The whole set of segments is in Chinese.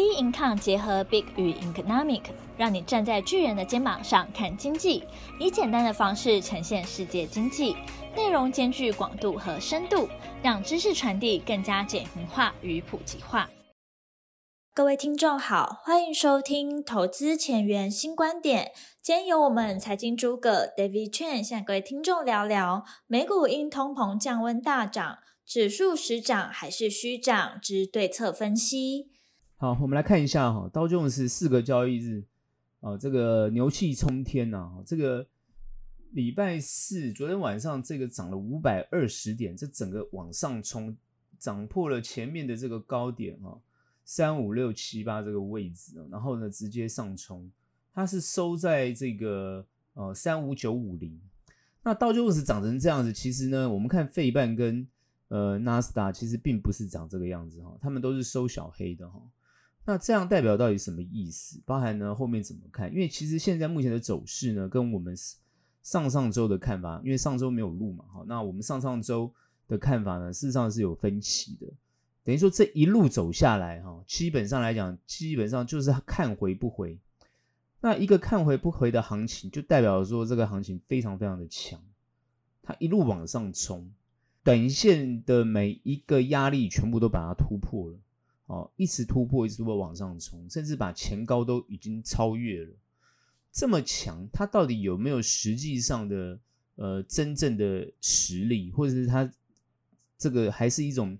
B Income 结合 Big 与 Economic，让你站在巨人的肩膀上看经济，以简单的方式呈现世界经济，内容兼具广度和深度，让知识传递更加简明化与普及化。各位听众好，欢迎收听投资前沿新观点。今天由我们财经诸葛 David Chen 向各位听众聊聊美股因通膨降温大涨，指数实涨还是虚涨之对策分析。好，我们来看一下哈，道琼斯四个交易日，啊，这个牛气冲天呐、这个礼拜四昨天晚上这个涨了五百二十点，这整个往上冲，涨破了前面的这个高点哈，三五六七八这个位置，然后呢直接上冲，它是收在这个呃三五九五零，那道琼斯涨成这样子，其实呢，我们看费半跟呃纳斯达其实并不是涨这个样子哈，他们都是收小黑的哈。那这样代表到底什么意思？包含呢后面怎么看？因为其实现在目前的走势呢，跟我们上上周的看法，因为上周没有录嘛，好，那我们上上周的看法呢，事实上是有分歧的。等于说这一路走下来，哈，基本上来讲，基本上就是看回不回。那一个看回不回的行情，就代表说这个行情非常非常的强，它一路往上冲，短线的每一个压力全部都把它突破了。哦，一直突破，一直突破往上冲，甚至把前高都已经超越了。这么强，它到底有没有实际上的呃真正的实力，或者是它这个还是一种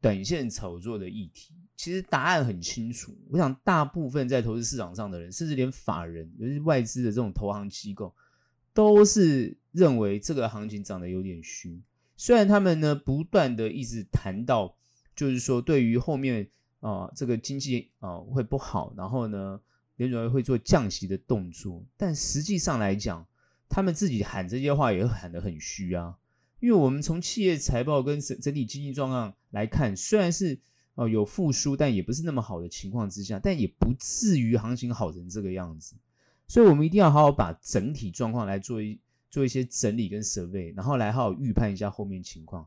短线炒作的议题？其实答案很清楚。我想，大部分在投资市场上的人，甚至连法人，尤其是外资的这种投行机构，都是认为这个行情涨得有点虚。虽然他们呢不断的一直谈到，就是说对于后面。啊，这个经济啊会不好，然后呢，联准会会做降息的动作，但实际上来讲，他们自己喊这些话也喊得很虚啊。因为我们从企业财报跟整整体经济状况来看，虽然是哦有复苏，但也不是那么好的情况之下，但也不至于行情好成这个样子。所以我们一定要好好把整体状况来做一做一些整理跟 survey，然后来好好预判一下后面情况。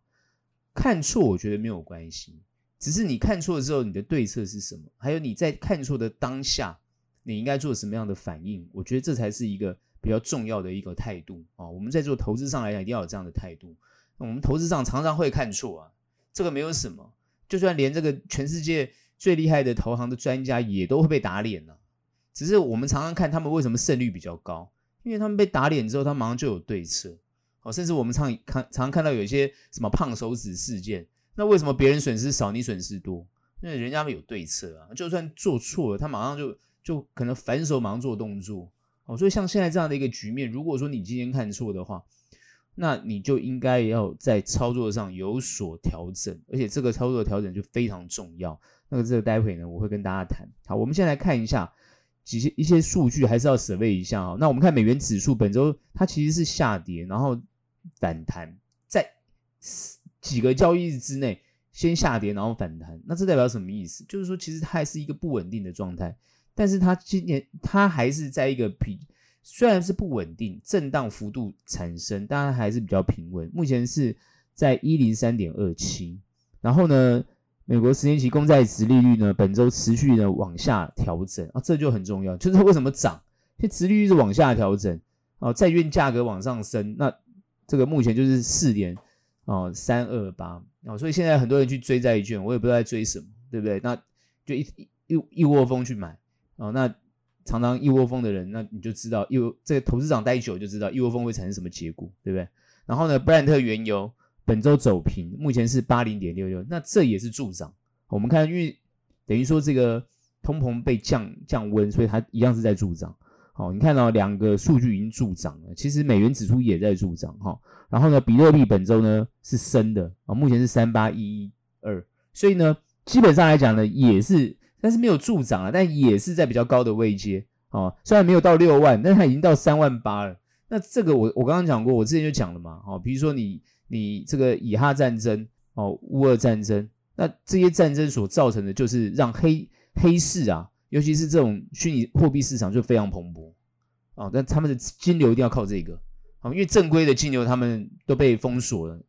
看错我觉得没有关系。只是你看错了之后，你的对策是什么？还有你在看错的当下，你应该做什么样的反应？我觉得这才是一个比较重要的一个态度啊！我们在做投资上来讲，一定要有这样的态度。我们投资上常常会看错啊，这个没有什么。就算连这个全世界最厉害的投行的专家也都会被打脸了。只是我们常常看他们为什么胜率比较高，因为他们被打脸之后，他马上就有对策。哦，甚至我们常看常常看到有一些什么胖手指事件。那为什么别人损失少，你损失多？因为人家有对策啊，就算做错了，他马上就就可能反手马上做动作哦。所以像现在这样的一个局面，如果说你今天看错的话，那你就应该要在操作上有所调整，而且这个操作调整就非常重要。那个这个待会呢，我会跟大家谈。好，我们先来看一下几些一些数据，还是要 survey 一下啊。那我们看美元指数本周它其实是下跌，然后反弹在。几个交易日之内先下跌，然后反弹，那这代表什么意思？就是说，其实它还是一个不稳定的状态，但是它今年它还是在一个比虽然是不稳定，震荡幅度产生，但它还是比较平稳。目前是在一零三点二七，然后呢，美国十年期公债殖利率呢，本周持续的往下调整啊，这就很重要，就是为什么涨？因为殖利率是往下调整啊，债券价格往上升，那这个目前就是四点。哦，三二八哦，所以现在很多人去追债券，我也不知道在追什么，对不对？那就一一一窝蜂去买哦，那常常一窝蜂的人，那你就知道，一这个投资长待久就知道一窝蜂会产生什么结果，对不对？然后呢，布兰特原油本周走平，目前是八零点六六，那这也是助涨。我们看，因为等于说这个通膨被降降温，所以它一样是在助涨。好，你看到两个数据已经助涨了，其实美元指数也在助涨哈。然后呢，比特币本周呢是升的啊，目前是三八一二，所以呢，基本上来讲呢也是，但是没有助涨啊，但也是在比较高的位阶啊，虽然没有到六万，但它已经到三万八了。那这个我我刚刚讲过，我之前就讲了嘛，哦，比如说你你这个以哈战争哦，乌俄战争，那这些战争所造成的就是让黑黑市啊。尤其是这种虚拟货币市场就非常蓬勃啊，但他们的金流一定要靠这个啊，因为正规的金流他们都被封锁了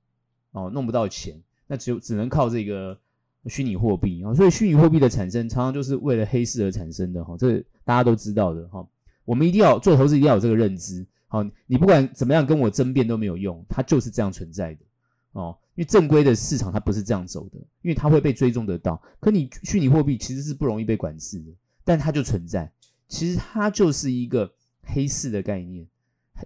哦，弄不到钱，那只有只能靠这个虚拟货币啊，所以虚拟货币的产生常常就是为了黑市而产生的哈，这大家都知道的哈。我们一定要做投资，一定要有这个认知。好，你不管怎么样跟我争辩都没有用，它就是这样存在的哦。因为正规的市场它不是这样走的，因为它会被追踪得到。可你虚拟货币其实是不容易被管制的，但它就存在。其实它就是一个黑市的概念，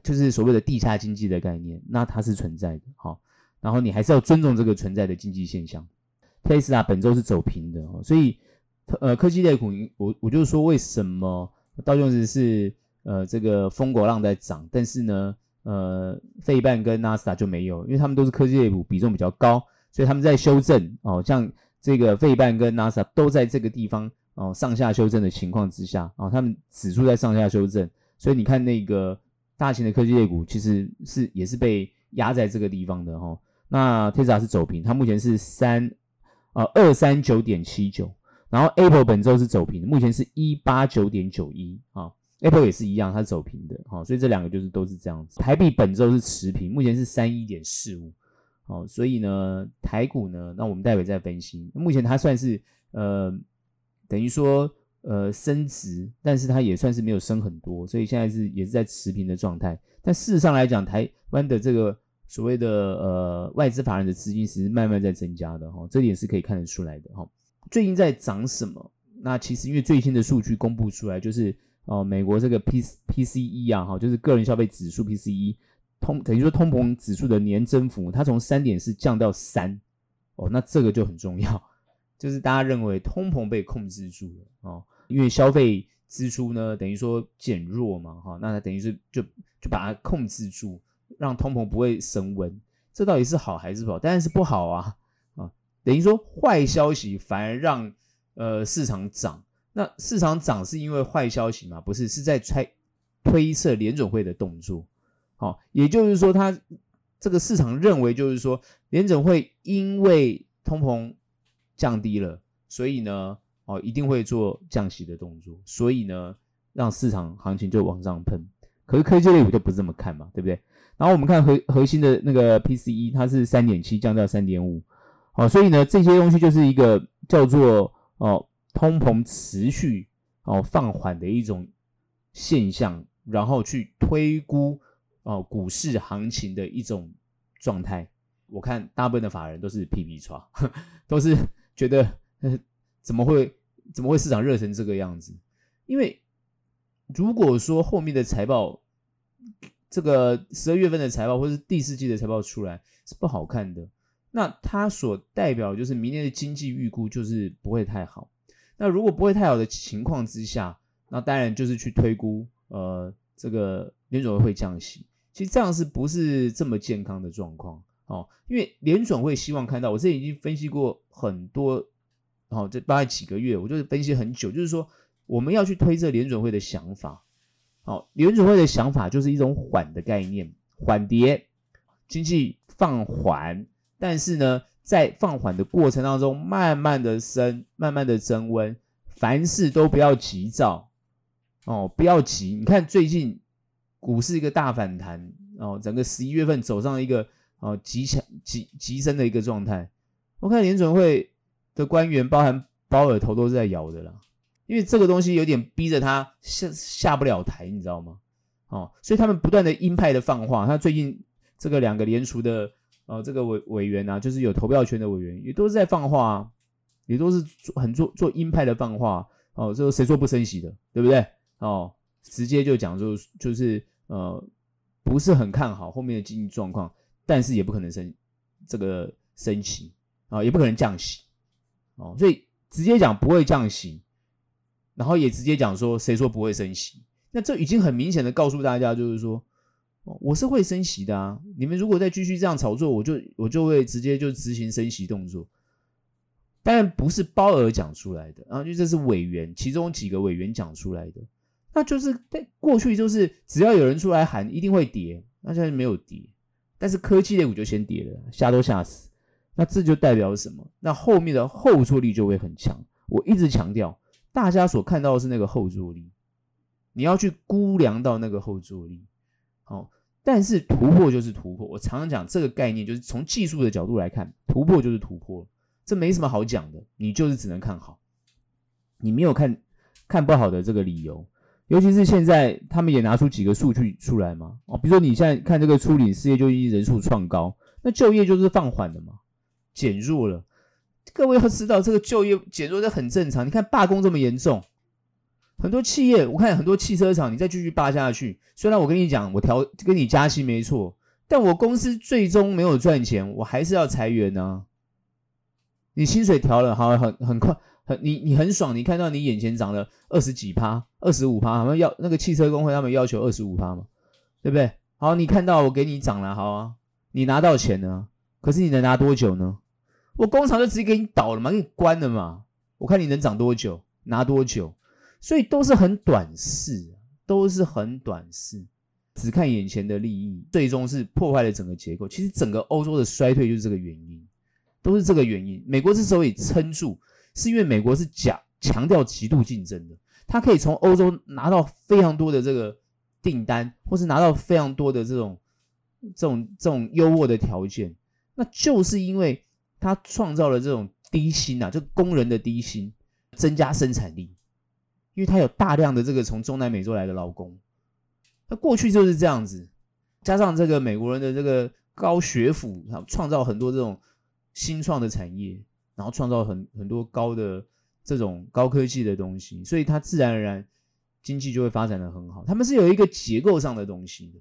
就是所谓的地下经济的概念。那它是存在的，好，然后你还是要尊重这个存在的经济现象。特斯拉本周是走平的哦，所以呃科技类股，我我就说为什么道琼斯是呃这个疯狗浪在涨，但是呢呃费半跟纳斯达就没有，因为他们都是科技类股比重比较高，所以他们在修正哦，像这个费半跟纳斯达都在这个地方哦上下修正的情况之下啊、哦，他们指数在上下修正，所以你看那个大型的科技类股其实是也是被压在这个地方的哈、哦。那特斯拉是走平，它目前是三。呃，二三九点七九，然后 Apple 本周是走平，目前是一八九点九一啊，Apple 也是一样，它走平的，好、哦，所以这两个就是都是这样子。台币本周是持平，目前是三一点四五，好，所以呢，台股呢，那我们待会再分析。目前它算是呃，等于说呃升值，但是它也算是没有升很多，所以现在是也是在持平的状态。但事实上来讲，台湾的这个。所谓的呃外资法人的资金其实慢慢在增加的哈，这点是可以看得出来的哈。最近在涨什么？那其实因为最新的数据公布出来，就是哦美国这个 P PCE 啊哈，就是个人消费指数 PCE 通等于说通膨指数的年增幅，它从三点四降到三哦，那这个就很重要，就是大家认为通膨被控制住了哦，因为消费支出呢等于说减弱嘛哈，那它等于是就就把它控制住。让通膨不会升温，这到底是好还是不好？当然是不好啊！啊，等于说坏消息反而让呃市场涨，那市场涨是因为坏消息吗？不是，是在猜推测联准会的动作。好，也就是说，他这个市场认为就是说联准会因为通膨降低了，所以呢，哦，一定会做降息的动作，所以呢，让市场行情就往上喷。可是科技类股就不这么看嘛，对不对？然后我们看核核心的那个 PCE，它是三点七降到三点五，好，所以呢，这些东西就是一个叫做哦通膨持续哦放缓的一种现象，然后去推估哦股市行情的一种状态。我看大部分的法人都是皮皮剉，都是觉得呵呵怎么会怎么会市场热成这个样子？因为如果说后面的财报，这个十二月份的财报或是第四季的财报出来是不好看的，那它所代表就是明年的经济预估就是不会太好。那如果不会太好的情况之下，那当然就是去推估呃这个联总会降息。其实这样是不是这么健康的状况？哦，因为联准会希望看到，我这已经分析过很多，哦，这大概几个月，我就是分析很久，就是说我们要去推测联准会的想法。好，联准会的想法就是一种缓的概念，缓跌，经济放缓，但是呢，在放缓的过程当中，慢慢的升，慢慢的增温，凡事都不要急躁，哦，不要急。你看最近股市一个大反弹，哦，整个十一月份走上一个哦极强极极深的一个状态，我看联准会的官员，包含鲍尔头都是在摇的啦。因为这个东西有点逼着他下下不了台，你知道吗？哦，所以他们不断的鹰派的放话。他最近这个两个联储的呃这个委委员啊，就是有投票权的委员，也都是在放话，也都是做很做做鹰派的放话。哦，这个谁说不升息的，对不对？哦，直接就讲就就是呃不是很看好后面的经济状况，但是也不可能升这个升息啊，也不可能降息哦，所以直接讲不会降息。然后也直接讲说，谁说不会升息？那这已经很明显的告诉大家，就是说，我是会升息的啊！你们如果再继续这样炒作，我就我就会直接就执行升息动作。当然不是鲍尔讲出来的然啊，就这是委员其中几个委员讲出来的。那就是在过去就是只要有人出来喊一定会跌，那现在没有跌，但是科技类股就先跌了，吓都吓死。那这就代表什么？那后面的后坐力就会很强。我一直强调。大家所看到的是那个后坐力，你要去估量到那个后坐力，好，但是突破就是突破。我常常讲这个概念，就是从技术的角度来看，突破就是突破，这没什么好讲的，你就是只能看好，你没有看看不好的这个理由。尤其是现在，他们也拿出几个数据出来嘛，哦，比如说你现在看这个初领失业救济人数创高，那就业就是放缓的嘛，减弱了。各位要知道，这个就业减弱这很正常。你看罢工这么严重，很多企业，我看很多汽车厂，你再继续罢下去，虽然我跟你讲，我调跟你加薪没错，但我公司最终没有赚钱，我还是要裁员呢、你薪水调了，好，很很快。你你很爽，你看到你眼前涨了二十几趴，二十五趴，他们要那个汽车工会他们要求二十五趴嘛，对不对？好，你看到我给你涨了，好啊，你拿到钱呢？可是你能拿多久呢？我工厂就直接给你倒了嘛，给你关了嘛。我看你能涨多久，拿多久，所以都是很短视，都是很短视，只看眼前的利益，最终是破坏了整个结构。其实整个欧洲的衰退就是这个原因，都是这个原因。美国之所以撑住。是因为美国是讲强调极度竞争的，它可以从欧洲拿到非常多的这个订单，或是拿到非常多的这种这种这种优渥的条件，那就是因为它创造了这种低薪啊，就工人的低薪，增加生产力，因为它有大量的这个从中南美洲来的劳工，那过去就是这样子，加上这个美国人的这个高学府，创造很多这种新创的产业。然后创造很很多高的这种高科技的东西，所以它自然而然经济就会发展的很好。他们是有一个结构上的东西的，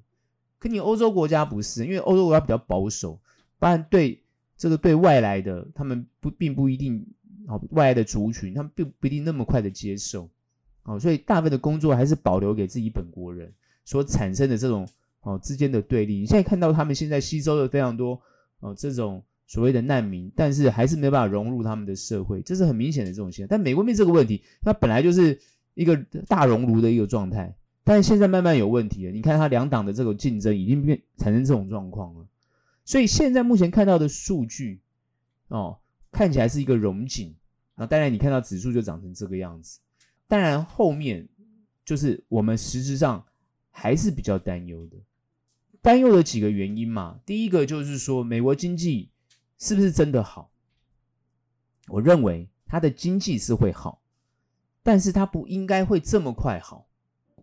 可你欧洲国家不是，因为欧洲国家比较保守，不然对这个对外来的他们不并不一定哦，外来的族群他们并不一定那么快的接受哦，所以大部分的工作还是保留给自己本国人所产生的这种哦之间的对立。你现在看到他们现在吸收了非常多哦这种。所谓的难民，但是还是没办法融入他们的社会，这是很明显的这种现象。但美国没这个问题，它本来就是一个大熔炉的一个状态，但是现在慢慢有问题了。你看它两党的这个竞争已经变产生这种状况了，所以现在目前看到的数据哦，看起来是一个融景。那当然你看到指数就长成这个样子，当然后面就是我们实质上还是比较担忧的，担忧的几个原因嘛。第一个就是说美国经济。是不是真的好？我认为它的经济是会好，但是它不应该会这么快好，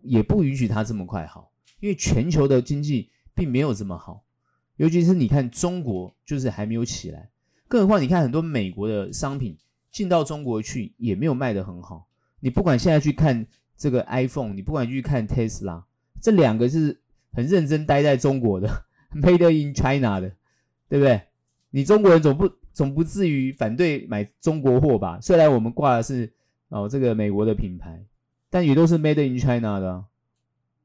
也不允许它这么快好，因为全球的经济并没有这么好，尤其是你看中国就是还没有起来，更何况你看很多美国的商品进到中国去也没有卖得很好。你不管现在去看这个 iPhone，你不管去看 Tesla，这两个是很认真待在中国的，Made in China 的，对不对？你中国人总不总不至于反对买中国货吧？虽然我们挂的是哦这个美国的品牌，但也都是 Made in China 的。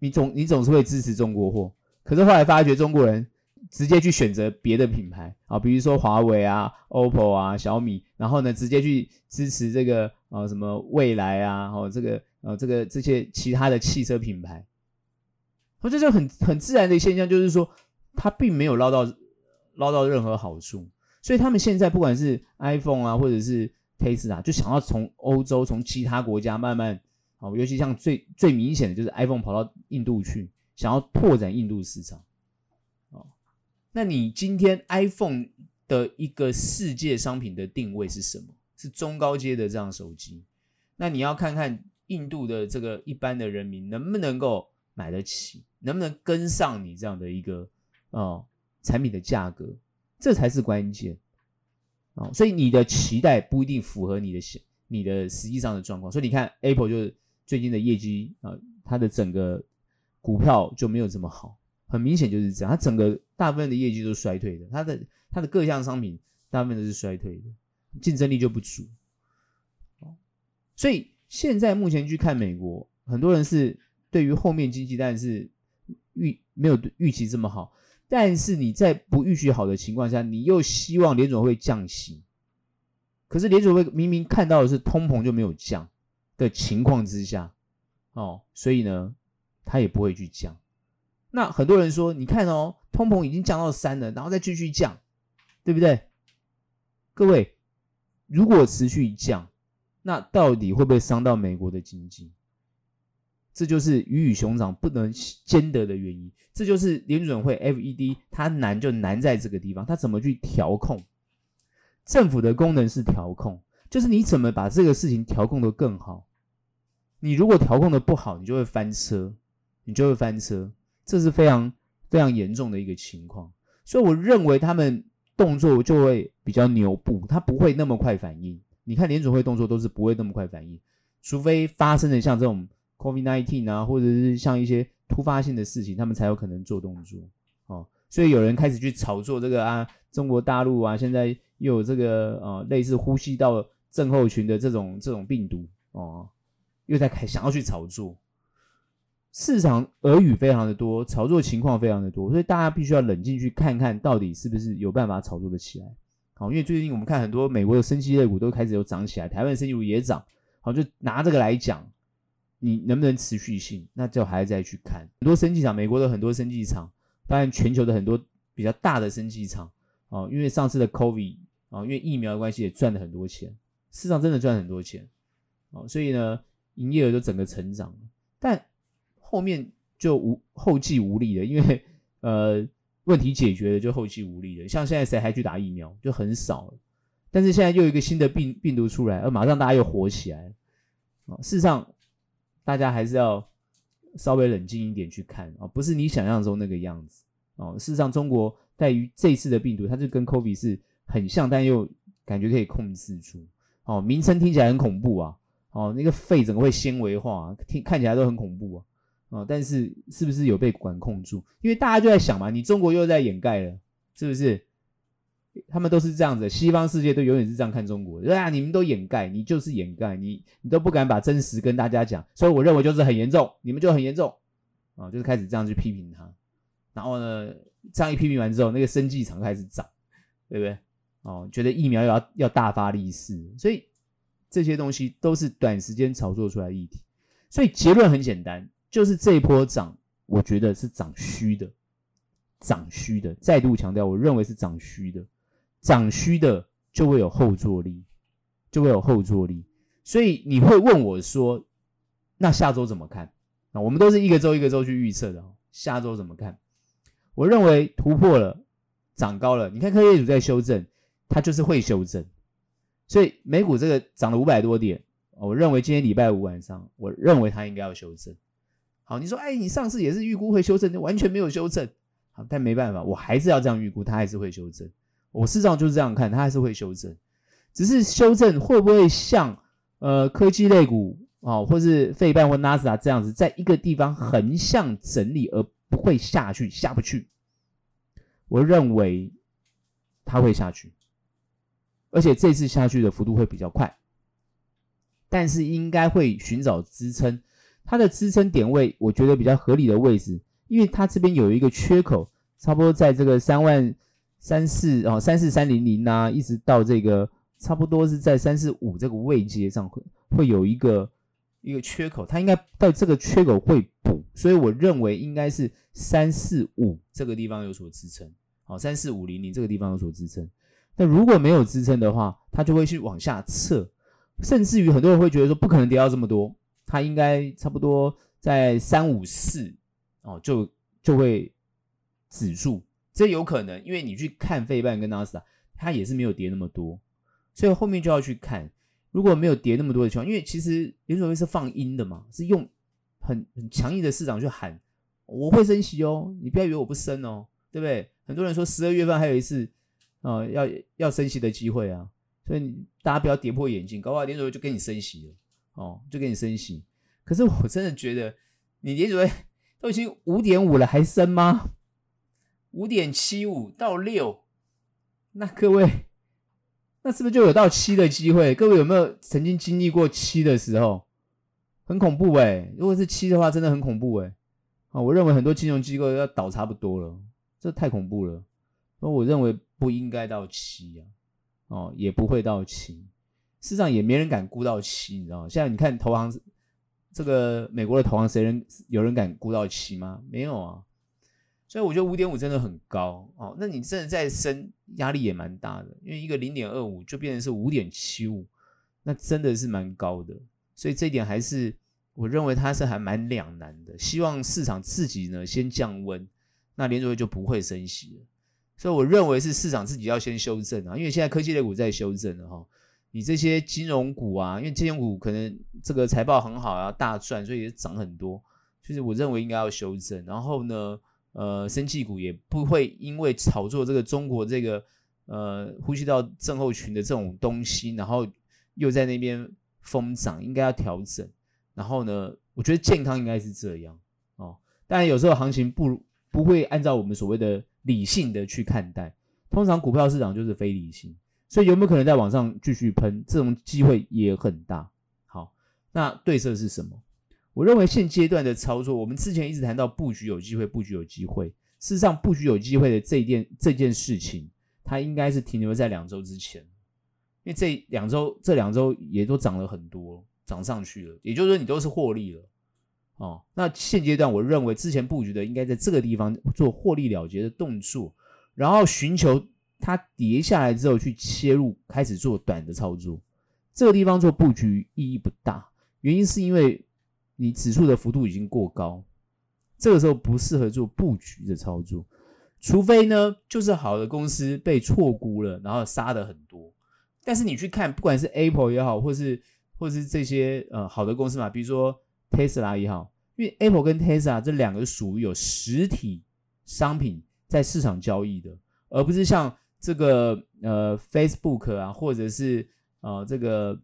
你总你总是会支持中国货，可是后来发觉中国人直接去选择别的品牌啊，比如说华为啊、OPPO 啊、小米，然后呢直接去支持这个呃什么蔚来啊，哦这个呃这个这些其他的汽车品牌，这就很很自然的现象，就是说他并没有捞到。捞到任何好处，所以他们现在不管是 iPhone 啊，或者是 Tesla，就想要从欧洲、从其他国家慢慢，哦，尤其像最最明显的就是 iPhone 跑到印度去，想要拓展印度市场，哦，那你今天 iPhone 的一个世界商品的定位是什么？是中高阶的这样手机，那你要看看印度的这个一般的人民能不能够买得起，能不能跟上你这样的一个，哦。产品的价格，这才是关键啊！所以你的期待不一定符合你的你的实际上的状况。所以你看，Apple 就是最近的业绩啊，它的整个股票就没有这么好，很明显就是这样。它整个大部分的业绩都是衰退的，它的它的各项商品大部分都是衰退的，竞争力就不足。所以现在目前去看美国，很多人是对于后面经济，但是预没有预期这么好。但是你在不预期好的情况下，你又希望联准会降息，可是联准会明明看到的是通膨就没有降的情况之下，哦，所以呢，他也不会去降。那很多人说，你看哦，通膨已经降到三了，然后再继续降，对不对？各位，如果持续降，那到底会不会伤到美国的经济？这就是鱼与熊掌不能兼得的原因。这就是联准会 FED 它难就难在这个地方，它怎么去调控？政府的功能是调控，就是你怎么把这个事情调控得更好。你如果调控得不好，你就会翻车，你就会翻车，这是非常非常严重的一个情况。所以我认为他们动作就会比较牛步，他不会那么快反应。你看联准会动作都是不会那么快反应，除非发生的像这种 COVID-19 啊，或者是像一些突发性的事情，他们才有可能做动作。哦，所以有人开始去炒作这个啊，中国大陆啊，现在又有这个呃类似呼吸道症候群的这种这种病毒哦，又在开想要去炒作。市场耳语非常的多，炒作情况非常的多，所以大家必须要冷静去看看到底是不是有办法炒作的起来。好，因为最近我们看很多美国的生技类股都开始有涨起来，台湾生技股也涨。好，就拿这个来讲，你能不能持续性，那就还要再去看。很多生技厂，美国的很多生技厂，当然全球的很多比较大的生技厂，哦，因为上次的 COVID 啊，因为疫苗的关系也赚了很多钱，市场真的赚很多钱，哦，所以呢，营业额都整个成长，但后面就无后继无力了，因为呃。问题解决了就后继无力了，像现在谁还去打疫苗就很少了。但是现在又有一个新的病病毒出来，而马上大家又火起来啊。事实上，大家还是要稍微冷静一点去看啊，不是你想象中那个样子哦。事实上，中国对于这次的病毒，它就跟 COVID 是很像，但又感觉可以控制住哦。名称听起来很恐怖啊，哦，那个肺整个会纤维化，听看起来都很恐怖啊。哦，但是是不是有被管控住？因为大家就在想嘛，你中国又在掩盖了，是不是？他们都是这样子，西方世界都永远是这样看中国的，对啊，你们都掩盖，你就是掩盖，你你都不敢把真实跟大家讲，所以我认为就是很严重，你们就很严重，啊、就是开始这样去批评他，然后呢，这样一批评完之后，那个生计厂开始涨，对不对？哦，觉得疫苗要要大发利市，所以这些东西都是短时间炒作出来的议题，所以结论很简单。就是这一波涨，我觉得是涨虚的，涨虚的。再度强调，我认为是涨虚的，涨虚的就会有后坐力，就会有后坐力。所以你会问我说，那下周怎么看？那我们都是一个周一个周去预测的，下周怎么看？我认为突破了，涨高了。你看科技组在修正，它就是会修正。所以美股这个涨了五百多点，我认为今天礼拜五晚上，我认为它应该要修正。好，你说，哎，你上次也是预估会修正，完全没有修正。好，但没办法，我还是要这样预估，它还是会修正。我事实上就是这样看，它还是会修正。只是修正会不会像呃科技类股啊、哦，或是费半或纳斯达这样子，在一个地方横向整理而不会下去，下不去？我认为它会下去，而且这次下去的幅度会比较快，但是应该会寻找支撑。它的支撑点位，我觉得比较合理的位置，因为它这边有一个缺口，差不多在这个三万三四哦，三四三零零呐，一直到这个差不多是在三四五这个位阶上会会有一个一个缺口，它应该到这个缺口会补，所以我认为应该是三四五这个地方有所支撑，好，三四五零零这个地方有所支撑。那如果没有支撑的话，它就会去往下撤，甚至于很多人会觉得说不可能跌到这么多。它应该差不多在三五四哦，就就会止住，这有可能，因为你去看费半跟纳斯达，它也是没有跌那么多，所以后面就要去看，如果没有跌那么多的情况，因为其实联准会是放鹰的嘛，是用很很强硬的市场去喊我会升息哦，你不要以为我不升哦，对不对？很多人说十二月份还有一次啊、要要升息的机会啊，所以大家不要跌破眼镜，搞不好联准会就跟你升息了。哦，就给你升息，可是我真的觉得，你联准会都已经五点五了，还升吗？五点七五到六，那各位，那是不是就有到七的机会？各位有没有曾经经历过七的时候？很恐怖诶，如果是七的话，真的很恐怖诶。啊，我认为很多金融机构要倒差不多了，这太恐怖了。那我认为不应该到七啊，哦，也不会到七。事实上也没人敢估到七，你知道吗？现在你看投行，这个美国的投行，谁人有人敢估到七吗？没有啊。所以我觉得五点五真的很高哦。那你真的再升，压力也蛮大的，因为一个零点二五就变成是五点七五，那真的是蛮高的。所以这一点还是我认为它是还蛮两难的。希望市场自己呢先降温，那联储会就不会升息了。所以我认为是市场自己要先修正啊，因为现在科技类股在修正了哈。你这些金融股啊，因为金融股可能这个财报很好啊，大赚，所以也涨很多。就是我认为应该要修正。然后呢，呃，生技股也不会因为炒作这个中国这个呃呼吸道症候群的这种东西，然后又在那边疯涨，应该要调整。然后呢，我觉得健康应该是这样哦。当然有时候行情不不会按照我们所谓的理性的去看待，通常股票市场就是非理性。所以有没有可能在往上继续喷？这种机会也很大。好，那对策是什么？我认为现阶段的操作，我们之前一直谈到布局有机会，布局有机会。事实上，布局有机会的这件这件事情，它应该是停留在两周之前，因为这两周这两周也都涨了很多，涨上去了。也就是说，你都是获利了。哦，那现阶段我认为之前布局的应该在这个地方做获利了结的动作，然后寻求。它跌下来之后去切入，开始做短的操作，这个地方做布局意义不大，原因是因为你指数的幅度已经过高，这个时候不适合做布局的操作，除非呢就是好的公司被错估了，然后杀的很多。但是你去看，不管是 Apple 也好，或是或是这些呃好的公司嘛，比如说 Tesla 也好，因为 Apple 跟 Tesla 这两个属于有实体商品在市场交易的，而不是像。这个呃，Facebook 啊，或者是呃，这个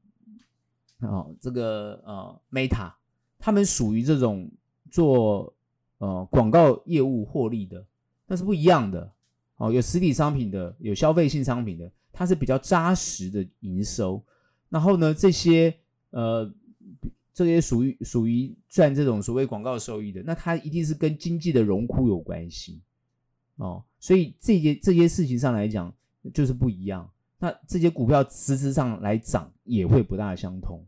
哦，这个呃，Meta，他们属于这种做呃广告业务获利的，那是不一样的哦。有实体商品的，有消费性商品的，它是比较扎实的营收。然后呢，这些呃，这些属于属于赚这种所谓广告收益的，那它一定是跟经济的荣枯有关系。哦，所以这些这些事情上来讲，就是不一样。那这些股票实质上来涨，也会不大相同，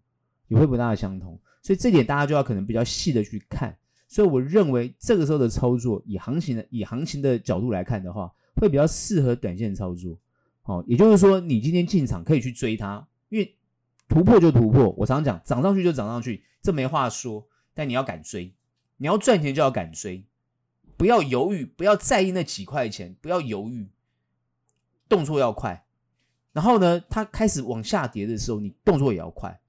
也会不大相同。所以这点大家就要可能比较细的去看。所以我认为这个时候的操作，以行情的以行情的角度来看的话，会比较适合短线操作。哦，也就是说，你今天进场可以去追它，因为突破就突破。我常常讲，涨上去就涨上去，这没话说。但你要敢追，你要赚钱就要敢追。不要犹豫，不要在意那几块钱，不要犹豫，动作要快。然后呢，它开始往下跌的时候，你动作也要快。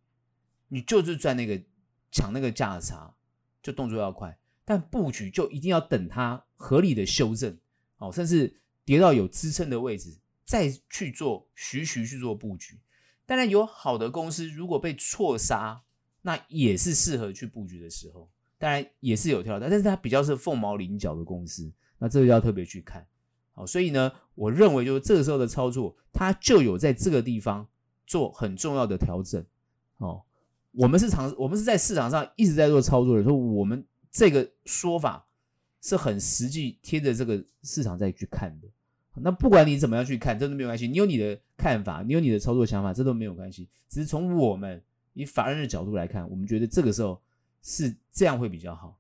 你就是赚那个抢那个价差，就动作要快。但布局就一定要等它合理的修正，哦，甚至跌到有支撑的位置，再去做徐徐去做布局。当然，有好的公司如果被错杀，那也是适合去布局的时候。当然也是有跳的，但是它比较是凤毛麟角的公司，那这个要特别去看。好，所以呢，我认为就是这个时候的操作，它就有在这个地方做很重要的调整。哦，我们是长，我们是在市场上一直在做操作的说，我们这个说法是很实际贴着这个市场再去看的。那不管你怎么样去看，这都没有关系。你有你的看法，你有你的操作想法，这都没有关系。只是从我们以法人的角度来看，我们觉得这个时候。是这样会比较好，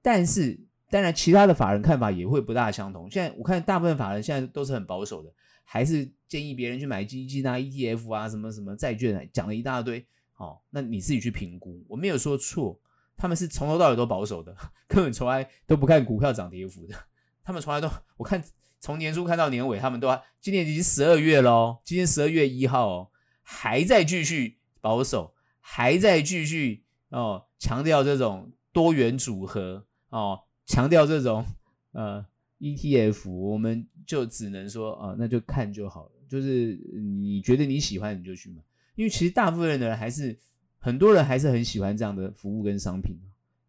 但是当然其他的法人看法也会不大相同。现在我看大部分法人现在都是很保守的，还是建议别人去买基金啊、ETF 啊、什么什么债券，讲了一大堆。哦，那你自己去评估，我没有说错，他们是从头到尾都保守的，根本从来都不看股票涨跌幅的。他们从来都，我看从年初看到年尾，他们都今年已经十二月喽，今天十二月一号哦，还在继续保守，还在继续哦。强调这种多元组合哦，强调这种呃 ETF，我们就只能说啊、那就看就好了。就是你觉得你喜欢，你就去买。因为其实大部分的人还是很多人还是很喜欢这样的服务跟商品，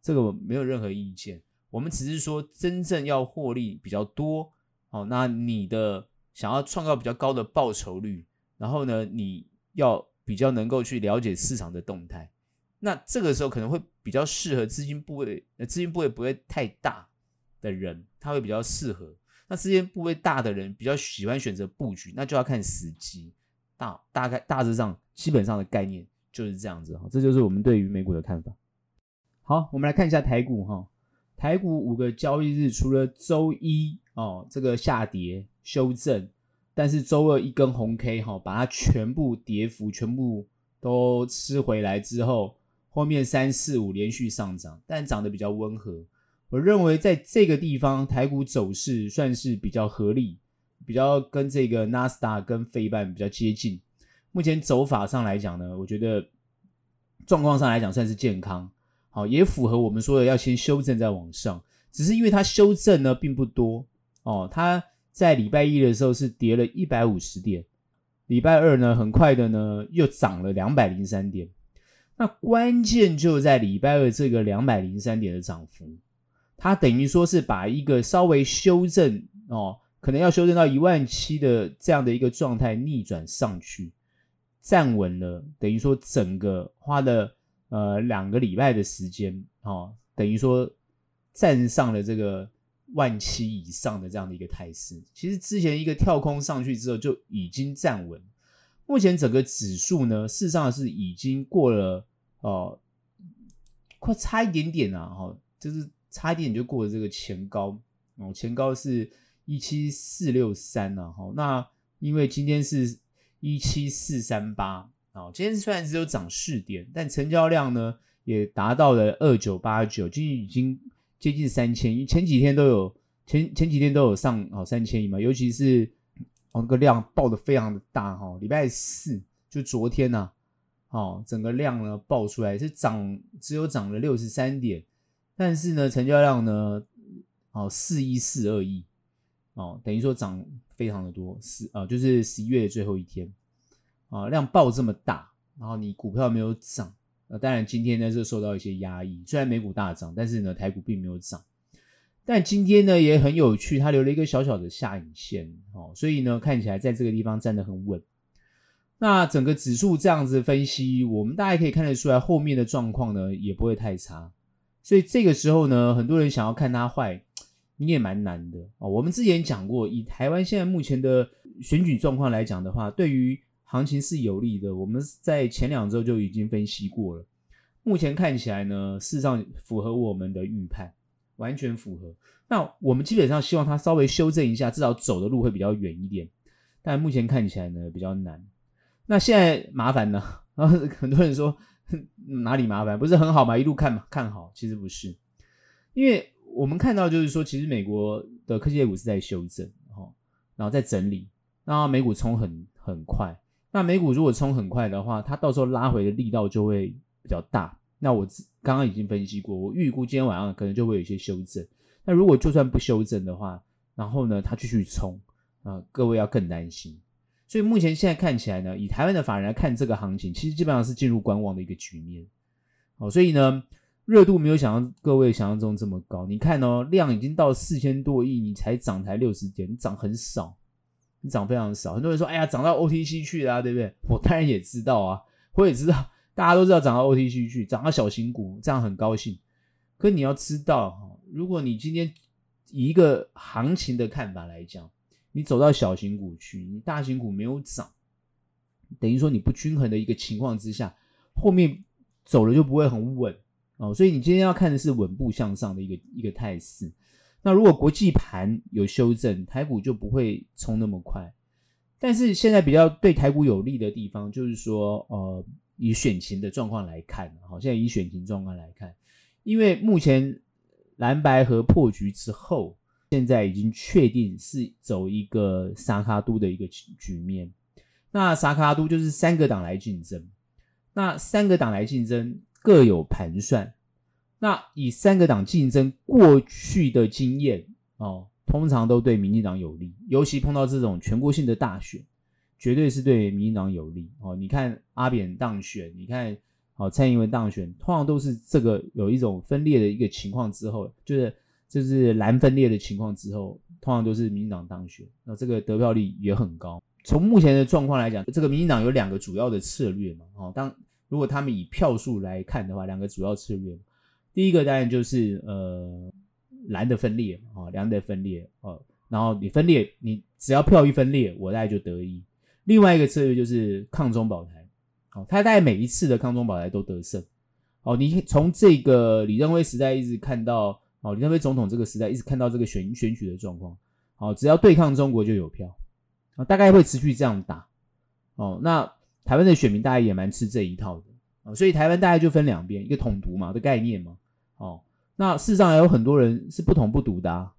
这个没有任何意见。我们只是说真正要获利比较多哦，那你的想要创造比较高的报酬率，然后呢，你要比较能够去了解市场的动态。那这个时候可能会比较适合资金部位，呃，资金部位不会太大的人，他会比较适合。那资金部位大的人比较喜欢选择布局，那就要看时机。大大概大致上基本上的概念就是这样子哈，这就是我们对于美股的看法。好，我们来看一下台股哈，台股五个交易日除了周一哦这个下跌修正，但是周二一根红 K 哈，把它全部跌幅全部都吃回来之后。后面三四五连续上涨，但涨得比较温和。我认为在这个地方台股走势算是比较合理，比较跟这个纳斯达跟费半比较接近。目前走法上来讲呢，我觉得状况上来讲算是健康，好，也符合我们说的要先修正再往上。只是因为它修正呢并不多哦，它在礼拜一的时候是跌了一百五十点，礼拜二呢很快的呢又涨了两百零三点。那关键就在礼拜二这个两百零三点的涨幅，它等于说是把一个稍微修正哦，可能要修正到一万七的这样的一个状态逆转上去，站稳了，等于说整个花了呃两个礼拜的时间哦，等于说站上了这个万七以上的这样的一个态势。其实之前一个跳空上去之后就已经站稳。目前整个指数呢，事实上是已经过了哦，快差一点点啊，哈，就是差一点点就过了这个前高哦，前高是一七四六三了哈。那因为今天是一七四三八啊，今天虽然只有涨四点，但成交量呢也达到了二九八九，今天已经接近三千亿，前几天都有前前几天都有上哦三千亿嘛，尤其是。哦，那个量爆的非常的大哈，礼拜四就昨天呐，哦，整个量呢爆出来是涨，只有涨了六十三点，但是呢，成交量呢，哦，四一四二亿，哦，等于说涨非常的多，是啊，就是十一月的最后一天，啊，量爆这么大，然后你股票没有涨，那当然今天呢是受到一些压抑，虽然美股大涨，但是呢台股并没有涨。但今天呢也很有趣，它留了一个小小的下影线，哦，所以呢看起来在这个地方站得很稳。那整个指数这样子分析，我们大概可以看得出来，后面的状况呢也不会太差。所以这个时候呢，很多人想要看它坏，你也蛮难的哦。我们之前讲过，以台湾现在目前的选举状况来讲的话，对于行情是有利的。我们在前两周就已经分析过了，目前看起来呢，事实上符合我们的预判。完全符合。那我们基本上希望它稍微修正一下，至少走的路会比较远一点。但目前看起来呢比较难。那现在麻烦呢？然后很多人说哪里麻烦？不是很好吗？一路看嘛看好，其实不是。因为我们看到就是说，其实美国的科技类股是在修正，然后在整理。那美股冲很很快。那美股如果冲很快的话，它到时候拉回的力道就会比较大。那我刚刚已经分析过，我预估今天晚上可能就会有一些修正。那如果就算不修正的话，然后呢，它继续冲啊，各位要更担心。所以目前现在看起来呢，以台湾的法人来看这个行情，其实基本上是进入观望的一个局面。好，所以呢，热度没有想象各位想象中这么高。你看哦，量已经到四千多亿，你才涨台六十点，你涨很少，你涨非常少。很多人说，哎呀，涨到 OTC 去了，对不对？我当然也知道啊，我也知道。大家都知道涨到 OTC 去，涨到小型股，这样很高兴。可你要知道哈，如果你今天以一个行情的看法来讲，你走到小型股去，你大型股没有涨，等于说你不均衡的一个情况之下，后面走了就不会很稳哦。所以你今天要看的是稳步向上的一个一个态势。那如果国际盘有修正，台股就不会冲那么快。但是现在比较对台股有利的地方，就是说呃。以选情的状况来看，好，现在以选情状况来看，因为目前蓝白合破局之后，现在已经确定是走一个沙卡都的一个局面。那沙卡都就是三个党来竞争，那三个党来竞争各有盘算。那以三个党竞争过去的经验哦，通常都对民进党有利，尤其碰到这种全国性的大选。绝对是对民进党有利哦！你看阿扁当选，你看哦蔡英文当选，通常都是这个有一种分裂的一个情况之后，就是就是蓝分裂的情况之后，通常都是民进党当选，那这个得票率也很高。从目前的状况来讲，这个民进党有两个主要的策略嘛，哦，当如果他们以票数来看的话，两个主要策略，第一个当然就是呃蓝的分裂啊，蓝的分裂哦，然后你分裂，你只要票一分裂，我大概就得益。另外一个策略就是抗中保台，哦，他大概每一次的抗中保台都得胜，哦，你从这个李登辉时代一直看到，哦，李登辉总统这个时代一直看到这个选选举的状况，哦，只要对抗中国就有票，啊，大概会持续这样打，哦，那台湾的选民大概也蛮吃这一套的，啊，所以台湾大概就分两边，一个统独嘛的概念嘛，哦，那事实上还有很多人是不统不独的啊，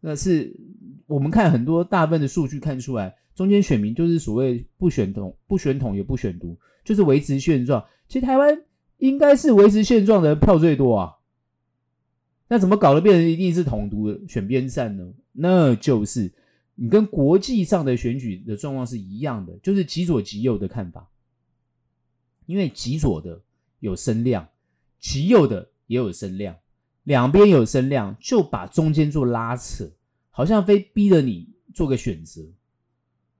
那是我们看很多大部分的数据看出来，中间选民就是所谓不选统、不选统也不选独，就是维持现状。其实台湾应该是维持现状的票最多啊。那怎么搞得变成一定是统独的选边站呢？那就是你跟国际上的选举的状况是一样的，就是极左极右的看法。因为极左的有声量，极右的也有声量，两边有声量，就把中间做拉扯，好像非逼着你做个选择，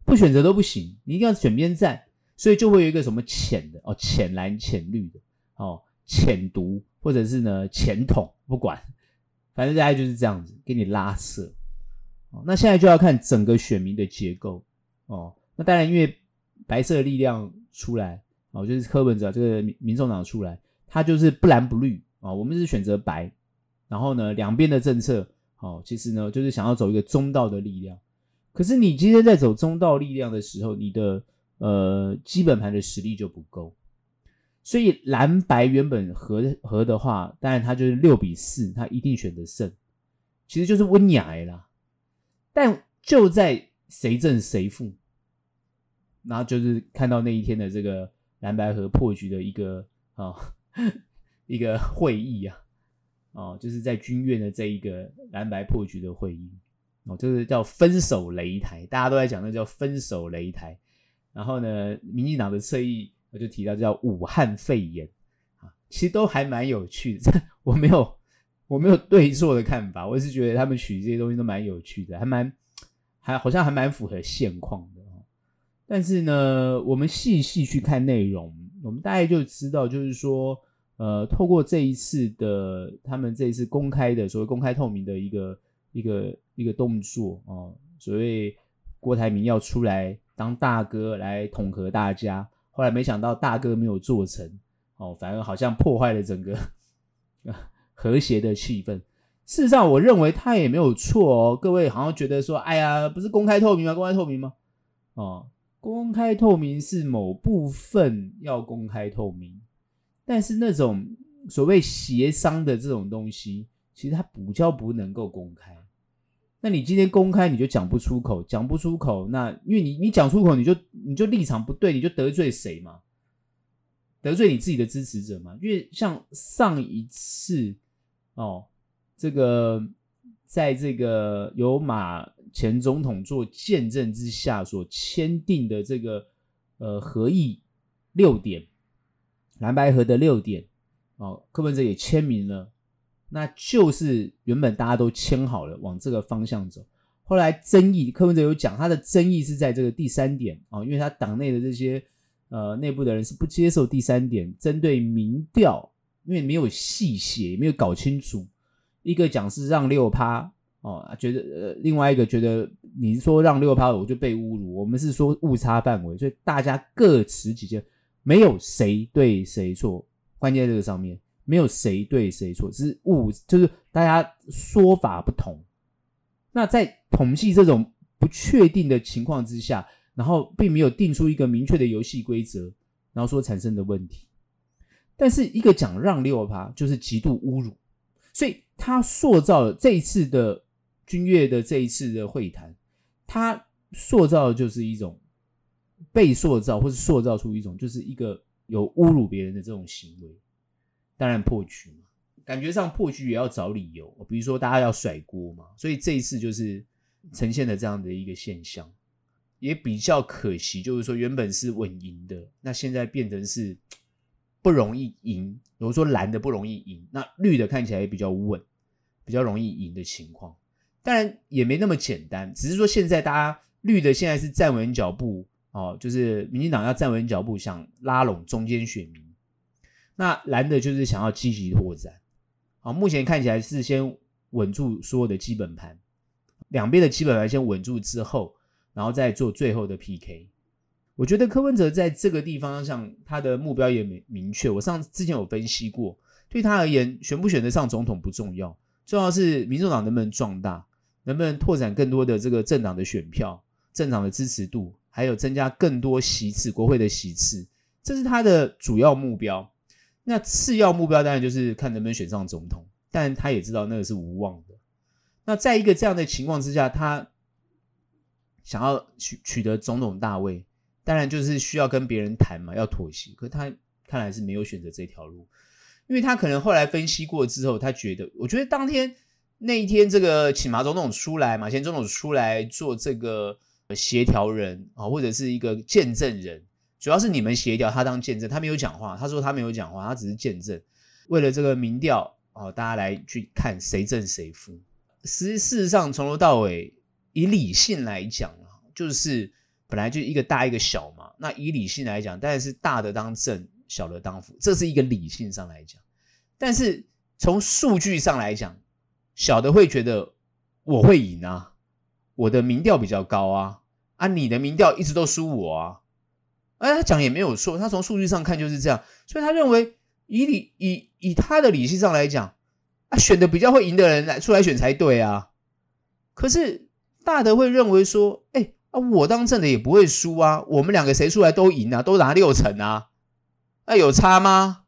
不选择都不行，你一定要选边站，所以就会有一个什么浅的哦，浅蓝浅绿的哦，浅独或者是呢浅统，不管，反正大家就是这样子给你拉扯。哦，那现在就要看整个选民的结构哦，那当然因为白色的力量出来。哦，就是柯文哲这个民民众党出来，他就是不蓝不绿啊、哦，我们是选择白，然后呢，两边的政策，哦，其实呢，就是想要走一个中道的力量。可是你今天在走中道力量的时候，你的呃基本盘的实力就不够，所以蓝白原本合合的话，当然他就是六比四，他一定选择胜，其实就是温雅啦。但就在谁胜谁负，然后就是看到那一天的这个。蓝白合破局的一个啊、哦、一个会议啊，哦，就是在军院的这一个蓝白破局的会议哦，就是叫分手擂台，大家都在讲那叫分手擂台。然后呢，民进党的侧翼我就提到叫武汉肺炎啊，其实都还蛮有趣的。我没有我没有对错的看法，我是觉得他们取这些东西都蛮有趣的，还蛮还好像还蛮符合现况的。但是呢，我们细细去看内容，我们大概就知道，就是说，呃，透过这一次的他们这一次公开的所谓公开透明的一个一个一个动作哦，所谓郭台铭要出来当大哥来统合大家，后来没想到大哥没有做成哦，反而好像破坏了整个和谐的气氛。事实上，我认为他也没有错哦。各位好像觉得说，哎呀，不是公开透明吗？公开透明吗？哦。公开透明是某部分要公开透明，但是那种所谓协商的这种东西，其实它比较不能够公开。那你今天公开，你就讲不出口，讲不出口，那因为你你讲出口，你就你就立场不对，你就得罪谁嘛？得罪你自己的支持者嘛？因为像上一次哦，这个在这个由马。前总统做见证之下所签订的这个呃合议六点，蓝白合的六点哦，柯文哲也签名了，那就是原本大家都签好了往这个方向走，后来争议柯文哲有讲他的争议是在这个第三点哦，因为他党内的这些呃内部的人是不接受第三点，针对民调，因为没有细写，没有搞清楚，一个讲是让六趴。哦，觉得呃，另外一个觉得你说让六趴，我就被侮辱。我们是说误差范围，所以大家各持己见，没有谁对谁错。关键在这个上面，没有谁对谁错，只是误，就是大家说法不同。那在统计这种不确定的情况之下，然后并没有定出一个明确的游戏规则，然后所产生的问题。但是一个讲让六趴，就是极度侮辱，所以他塑造了这一次的。君悦的这一次的会谈，他塑造的就是一种被塑造，或是塑造出一种就是一个有侮辱别人的这种行为。当然破局嘛，感觉上破局也要找理由，比如说大家要甩锅嘛。所以这一次就是呈现了这样的一个现象，也比较可惜，就是说原本是稳赢的，那现在变成是不容易赢。比如说蓝的不容易赢，那绿的看起来也比较稳，比较容易赢的情况。当然也没那么简单，只是说现在大家绿的现在是站稳脚步哦，就是民进党要站稳脚步，想拉拢中间选民。那蓝的就是想要积极拓展。好，目前看起来是先稳住所有的基本盘，两边的基本盘先稳住之后，然后再做最后的 PK。我觉得柯文哲在这个地方上，他的目标也明明确。我上之前有分析过，对他而言，选不选得上总统不重要，重要是民众党能不能壮大。能不能拓展更多的这个政党的选票、政党的支持度，还有增加更多席次、国会的席次，这是他的主要目标。那次要目标当然就是看能不能选上总统，但他也知道那个是无望的。那在一个这样的情况之下，他想要取取得总统大位，当然就是需要跟别人谈嘛，要妥协。可他看来是没有选择这条路，因为他可能后来分析过之后，他觉得，我觉得当天那一天，这个请马总统出来，马前总统出来做这个协调人啊，或者是一个见证人，主要是你们协调，他当见证，他没有讲话，他说他没有讲话，他只是见证，为了这个民调啊，大家来去看谁胜谁负。实事实上，从头到尾，以理性来讲啊，就是本来就一个大一个小嘛。那以理性来讲，当然是大的当正，小的当负，这是一个理性上来讲。但是从数据上来讲，小的会觉得我会赢啊，我的民调比较高啊，啊，你的民调一直都输我啊。哎，他讲也没有错，他从数据上看就是这样，所以他认为以理以以他的理性上来讲。啊，选的比较会赢的人来出来选才对啊！可是大的会认为说，哎、啊，我当正的也不会输啊，我们两个谁出来都赢啊，都拿六成啊，那有差吗？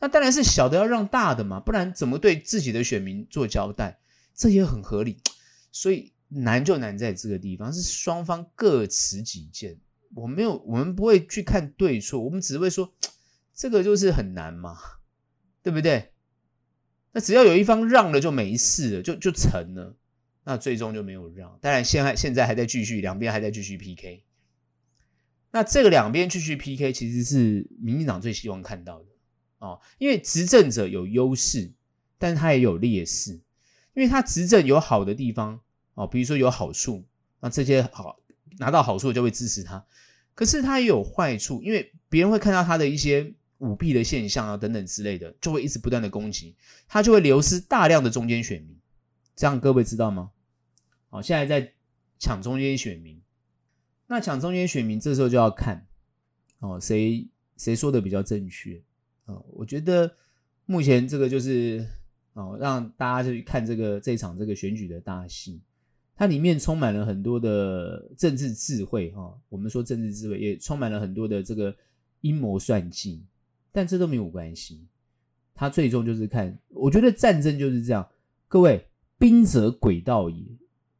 那当然是小的要让大的嘛，不然怎么对自己的选民做交代？这也很合理。所以难就难在这个地方，是双方各持己见。我没有，我们不会去看对错，我们只会说这个就是很难嘛，对不对？那只要有一方让了就没事了，就就成了。那最终就没有让。当然现在现在还在继续，两边还在继续 PK。那这个两边继续 PK，其实是民进党最希望看到的哦，因为执政者有优势，但是他也有劣势。因为他执政有好的地方哦，比如说有好处，那这些好拿到好处就会支持他。可是他也有坏处，因为别人会看到他的一些。舞弊的现象啊，等等之类的，就会一直不断的攻击，他就会流失大量的中间选民。这样各位知道吗？好，现在在抢中间选民，那抢中间选民，这时候就要看哦，谁谁说的比较正确啊？我觉得目前这个就是哦，让大家去看这个这场这个选举的大戏，它里面充满了很多的政治智慧哈。我们说政治智慧，也充满了很多的这个阴谋算计。但这都没有关系，他最终就是看，我觉得战争就是这样。各位，兵者诡道也。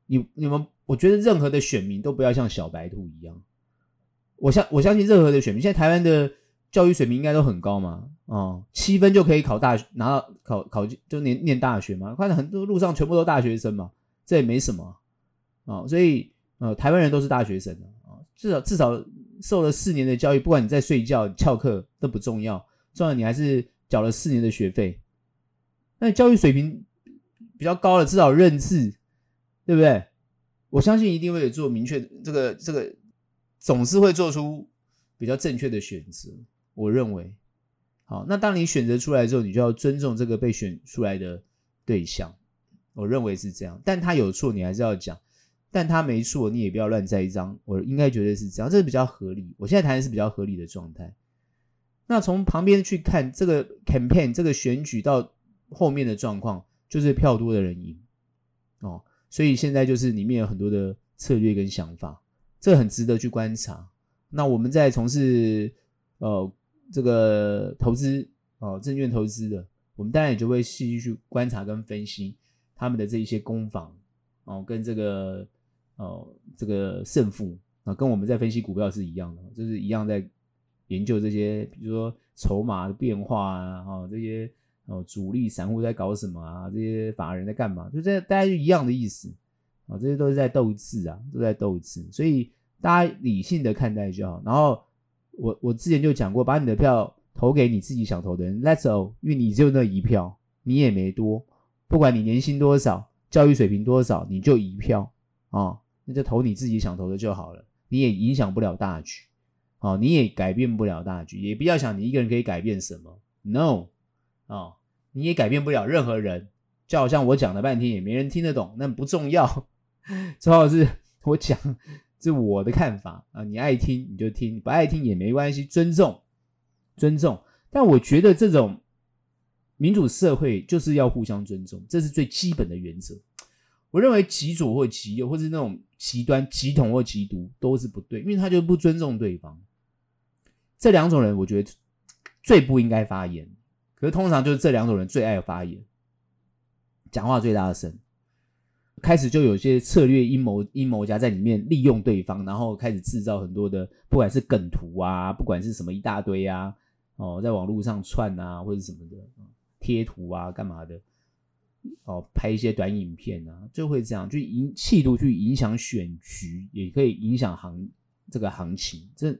你你们，我觉得任何的选民都不要像小白兔一样。我相我相信任何的选民，现在台湾的教育水平应该都很高嘛，哦，七分就可以考大学，拿到考考就念念大学嘛。看到很多路上全部都大学生嘛，这也没什么啊，所以呃，台湾人都是大学生啊，至少至少。受了四年的教育，不管你在睡觉、翘课都不重要，重要你还是缴了四年的学费。那教育水平比较高的，至少认字，对不对？我相信一定会有做明确这个这个，总是会做出比较正确的选择。我认为，好，那当你选择出来之后，你就要尊重这个被选出来的对象。我认为是这样，但他有错，你还是要讲。但他没错，你也不要乱栽赃。我应该觉得是这样，这是比较合理。我现在谈的是比较合理的状态。那从旁边去看这个 campaign，这个选举到后面的状况，就是票多的人赢哦。所以现在就是里面有很多的策略跟想法，这很值得去观察。那我们在从事呃这个投资哦证券投资的，我们当然也就会细细去观察跟分析他们的这一些攻防哦，跟这个。哦，这个胜负啊，跟我们在分析股票是一样的，就是一样在研究这些，比如说筹码的变化啊，哦，这些哦主力散户在搞什么啊，这些法人在干嘛，就这大家就一样的意思。啊，这些都是在斗智啊，都在斗智，所以大家理性的看待就好。然后我我之前就讲过，把你的票投给你自己想投的人，Let's go，因为你只有那一票，你也没多，不管你年薪多少，教育水平多少，你就一票。啊。那就投你自己想投的就好了，你也影响不了大局，哦，你也改变不了大局，也不要想你一个人可以改变什么，no，哦，你也改变不了任何人，就好像我讲了半天也没人听得懂，那不重要，重要是我讲是我的看法啊，你爱听你就听，不爱听也没关系，尊重，尊重，但我觉得这种民主社会就是要互相尊重，这是最基本的原则。我认为极左或极右，或是那种极端、极统或极独，都是不对，因为他就不尊重对方。这两种人，我觉得最不应该发言。可是通常就是这两种人最爱发言，讲话最大声。开始就有些策略阴谋阴谋家在里面利用对方，然后开始制造很多的，不管是梗图啊，不管是什么一大堆啊，哦，在网络上窜啊，或者什么的贴图啊，干嘛的，哦，拍一些短影片啊，就会这样，就影企图去影响选举，也可以影响行这个行情，这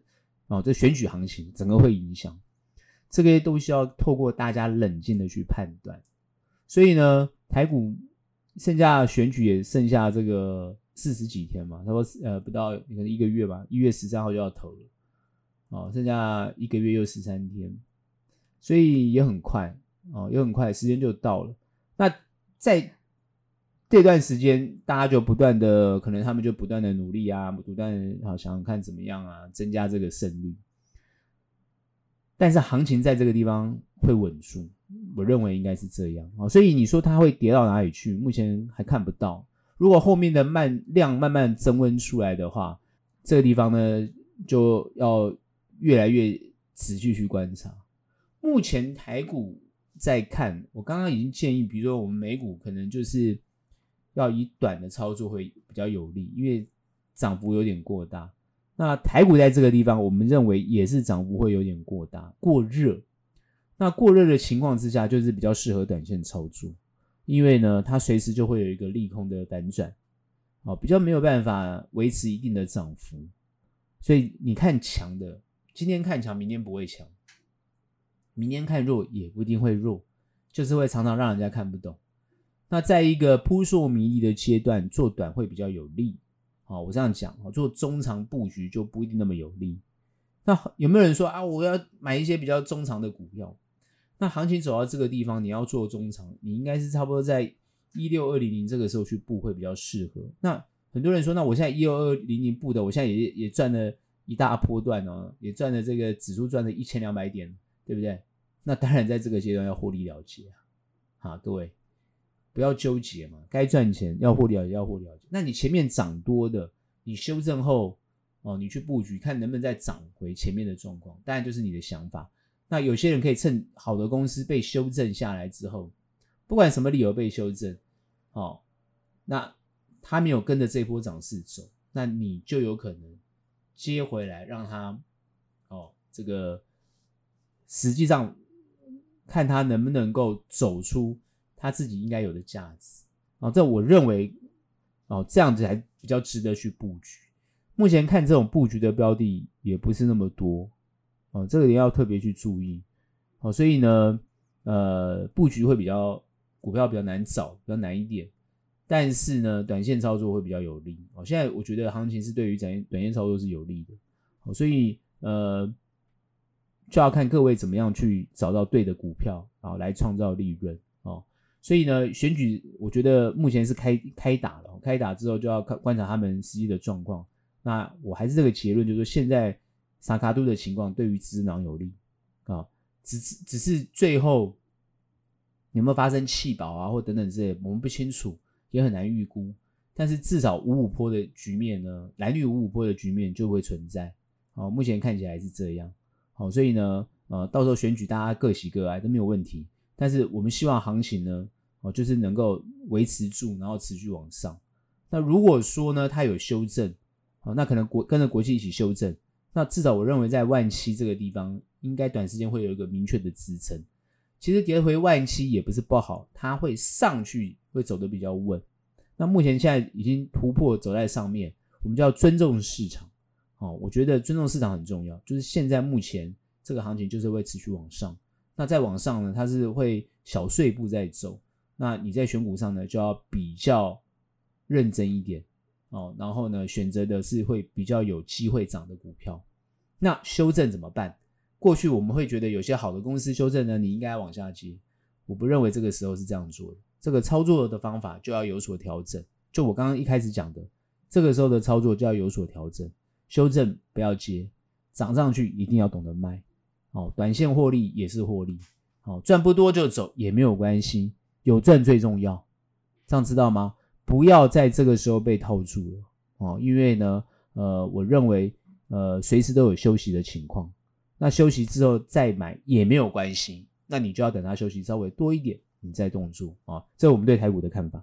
哦，这选举行情整个会影响，这个都需要透过大家冷静的去判断，所以呢，台股。剩下选举也剩下这个四十几天嘛，他说呃不到可能一个月吧，一月十三号就要投了，哦，剩下一个月又十三天，所以也很快哦，也很快，时间就到了。那在这段时间，大家就不断的，可能他们就不断的努力啊，不断好想看怎么样啊，增加这个胜率。但是行情在这个地方会稳住。我认为应该是这样啊，所以你说它会跌到哪里去？目前还看不到。如果后面的慢量慢慢增温出来的话，这个地方呢就要越来越仔细去观察。目前台股在看，我刚刚已经建议，比如说我们美股可能就是要以短的操作会比较有利，因为涨幅有点过大。那台股在这个地方，我们认为也是涨幅会有点过大，过热。那过热的情况之下，就是比较适合短线操作，因为呢，它随时就会有一个利空的反转，哦，比较没有办法维持一定的涨幅，所以你看强的，今天看强，明天不会强；明天看弱，也不一定会弱，就是会常常让人家看不懂。那在一个扑朔迷离的阶段，做短会比较有利，好，我这样讲，做中长布局就不一定那么有利。那有没有人说啊，我要买一些比较中长的股票？那行情走到这个地方，你要做中长，你应该是差不多在一六二零零这个时候去布会比较适合。那很多人说，那我现在一六二零零布的，我现在也也赚了一大波段哦，也赚了这个指数赚了一千两百点，对不对？那当然在这个阶段要获利了结啊！好，各位不要纠结嘛，该赚钱要获利了结，要获利了结。那你前面涨多的，你修正后哦，你去布局，看能不能再涨回前面的状况，当然就是你的想法。那有些人可以趁好的公司被修正下来之后，不管什么理由被修正，哦，那他没有跟着这波涨势走，那你就有可能接回来，让他哦，这个实际上看他能不能够走出他自己应该有的价值啊，哦，这我认为哦，这样子还比较值得去布局。目前看这种布局的标的也不是那么多。哦，这个也要特别去注意，哦，所以呢，呃，布局会比较股票比较难找，比较难一点，但是呢，短线操作会比较有利。哦，现在我觉得行情是对于短短线操作是有利的，哦，所以呃，就要看各位怎么样去找到对的股票，啊，来创造利润，所以呢，选举我觉得目前是开开打了，开打之后就要看观察他们实际的状况。那我还是这个结论，就是说现在。萨卡度的情况对于资能有利啊，只是只是最后有没有发生弃保啊或等等之类，我们不清楚，也很难预估。但是至少五五坡的局面呢，蓝绿五五坡的局面就会存在。好，目前看起来是这样。好，所以呢，呃，到时候选举大家各喜各爱都没有问题。但是我们希望行情呢，哦，就是能够维持住，然后持续往上。那如果说呢，它有修正，好，那可能国跟着国际一起修正。那至少我认为在万七这个地方，应该短时间会有一个明确的支撑。其实跌回万七也不是不好，它会上去，会走得比较稳。那目前现在已经突破走在上面，我们就要尊重市场。哦，我觉得尊重市场很重要。就是现在目前这个行情就是会持续往上。那再往上呢，它是会小碎步在走。那你在选股上呢，就要比较认真一点。哦，然后呢，选择的是会比较有机会涨的股票。那修正怎么办？过去我们会觉得有些好的公司修正呢，你应该往下接。我不认为这个时候是这样做的。这个操作的方法就要有所调整。就我刚刚一开始讲的，这个时候的操作就要有所调整。修正不要接，涨上去一定要懂得卖。哦，短线获利也是获利。哦，赚不多就走也没有关系，有赚最重要。这样知道吗？不要在这个时候被套住了哦，因为呢，呃，我认为，呃，随时都有休息的情况。那休息之后再买也没有关系，那你就要等它休息稍微多一点，你再动作啊。这我们对台股的看法。